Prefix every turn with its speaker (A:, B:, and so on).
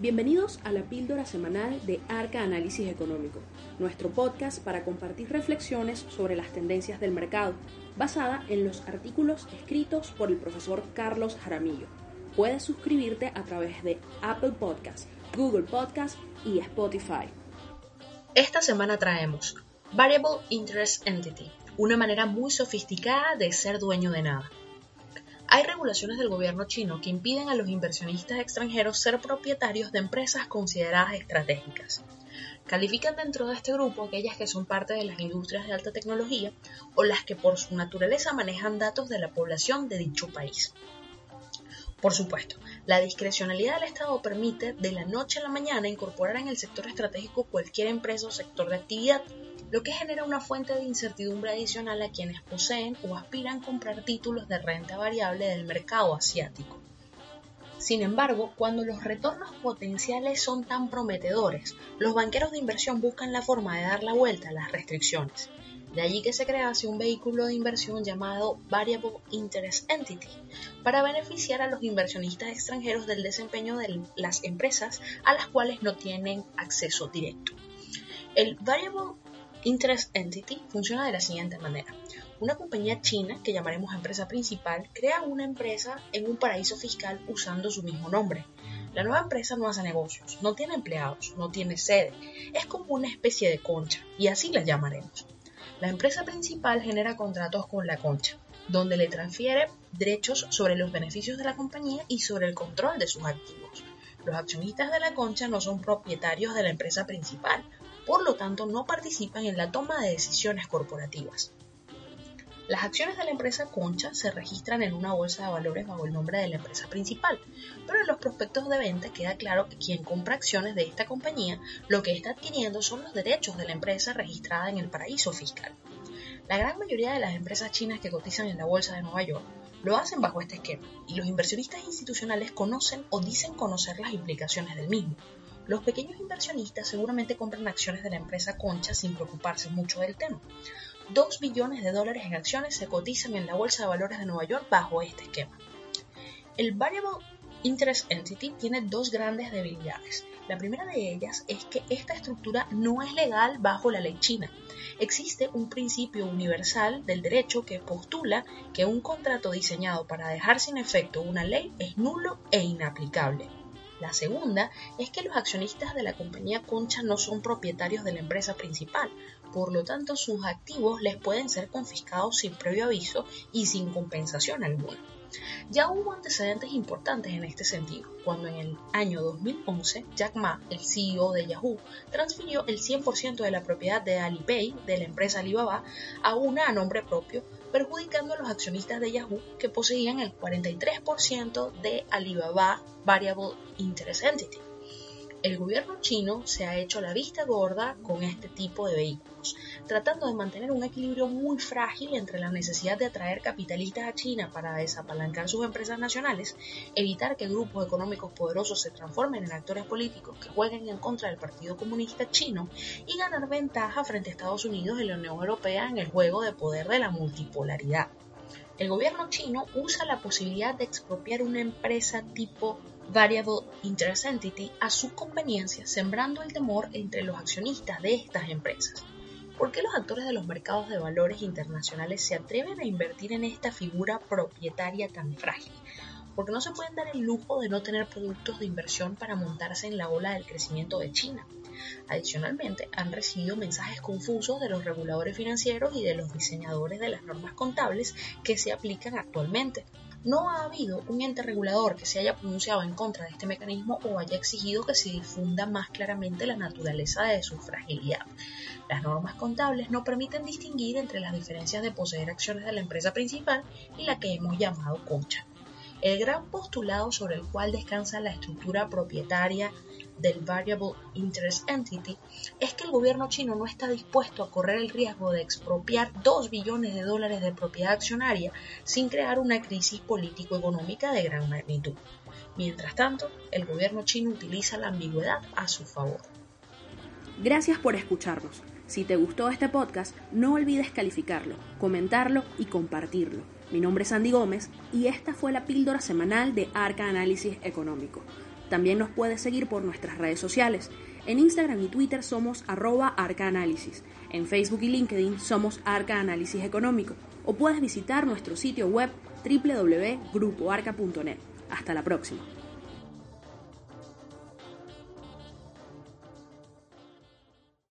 A: Bienvenidos a la píldora semanal de Arca Análisis Económico, nuestro podcast para compartir reflexiones sobre las tendencias del mercado, basada en los artículos escritos por el profesor Carlos Jaramillo. Puedes suscribirte a través de Apple Podcasts, Google Podcasts y Spotify.
B: Esta semana traemos Variable Interest Entity, una manera muy sofisticada de ser dueño de nada. Hay regulaciones del gobierno chino que impiden a los inversionistas extranjeros ser propietarios de empresas consideradas estratégicas. Califican dentro de este grupo aquellas que son parte de las industrias de alta tecnología o las que por su naturaleza manejan datos de la población de dicho país. Por supuesto, la discrecionalidad del Estado permite de la noche a la mañana incorporar en el sector estratégico cualquier empresa o sector de actividad, lo que genera una fuente de incertidumbre adicional a quienes poseen o aspiran a comprar títulos de renta variable del mercado asiático. Sin embargo, cuando los retornos potenciales son tan prometedores, los banqueros de inversión buscan la forma de dar la vuelta a las restricciones. De allí que se crease un vehículo de inversión llamado Variable Interest Entity para beneficiar a los inversionistas extranjeros del desempeño de las empresas a las cuales no tienen acceso directo. El Variable Interest Entity funciona de la siguiente manera. Una compañía china, que llamaremos empresa principal, crea una empresa en un paraíso fiscal usando su mismo nombre. La nueva empresa no hace negocios, no tiene empleados, no tiene sede, es como una especie de concha, y así la llamaremos. La empresa principal genera contratos con la concha, donde le transfiere derechos sobre los beneficios de la compañía y sobre el control de sus activos. Los accionistas de la concha no son propietarios de la empresa principal, por lo tanto no participan en la toma de decisiones corporativas. Las acciones de la empresa Concha se registran en una bolsa de valores bajo el nombre de la empresa principal, pero en los prospectos de venta queda claro que quien compra acciones de esta compañía lo que está adquiriendo son los derechos de la empresa registrada en el paraíso fiscal. La gran mayoría de las empresas chinas que cotizan en la bolsa de Nueva York lo hacen bajo este esquema y los inversionistas institucionales conocen o dicen conocer las implicaciones del mismo, los pequeños inversionistas seguramente compran acciones de la empresa Concha sin preocuparse mucho del tema. 2 billones de dólares en acciones se cotizan en la Bolsa de Valores de Nueva York bajo este esquema. El Variable Interest Entity tiene dos grandes debilidades. La primera de ellas es que esta estructura no es legal bajo la ley china. Existe un principio universal del derecho que postula que un contrato diseñado para dejar sin efecto una ley es nulo e inaplicable. La segunda es que los accionistas de la compañía Concha no son propietarios de la empresa principal, por lo tanto sus activos les pueden ser confiscados sin previo aviso y sin compensación alguna. Ya hubo antecedentes importantes en este sentido, cuando en el año 2011 Jack Ma, el CEO de Yahoo, transfirió el 100% de la propiedad de Alipay, de la empresa Alibaba, a una a nombre propio, perjudicando a los accionistas de Yahoo que poseían el 43% de Alibaba Variable Interest Entity. El gobierno chino se ha hecho la vista gorda con este tipo de vehículos, tratando de mantener un equilibrio muy frágil entre la necesidad de atraer capitalistas a China para desapalancar sus empresas nacionales, evitar que grupos económicos poderosos se transformen en actores políticos que jueguen en contra del Partido Comunista chino y ganar ventaja frente a Estados Unidos y la Unión Europea en el juego de poder de la multipolaridad. El gobierno chino usa la posibilidad de expropiar una empresa tipo Variable Interest Entity a su conveniencia, sembrando el temor entre los accionistas de estas empresas. ¿Por qué los actores de los mercados de valores internacionales se atreven a invertir en esta figura propietaria tan frágil? Porque no se pueden dar el lujo de no tener productos de inversión para montarse en la ola del crecimiento de China. Adicionalmente, han recibido mensajes confusos de los reguladores financieros y de los diseñadores de las normas contables que se aplican actualmente no ha habido un ente regulador que se haya pronunciado en contra de este mecanismo o haya exigido que se difunda más claramente la naturaleza de su fragilidad. Las normas contables no permiten distinguir entre las diferencias de poseer acciones de la empresa principal y la que hemos llamado concha. El gran postulado sobre el cual descansa la estructura propietaria del Variable Interest Entity es que el gobierno chino no está dispuesto a correr el riesgo de expropiar 2 billones de dólares de propiedad accionaria sin crear una crisis político-económica de gran magnitud. Mientras tanto, el gobierno chino utiliza la ambigüedad a su favor.
A: Gracias por escucharnos. Si te gustó este podcast, no olvides calificarlo, comentarlo y compartirlo. Mi nombre es Andy Gómez y esta fue la píldora semanal de Arca Análisis Económico. También nos puedes seguir por nuestras redes sociales. En Instagram y Twitter somos arroba arcaanálisis. En Facebook y LinkedIn somos Arca Análisis Económico. O puedes visitar nuestro sitio web www.grupoarca.net. Hasta la próxima.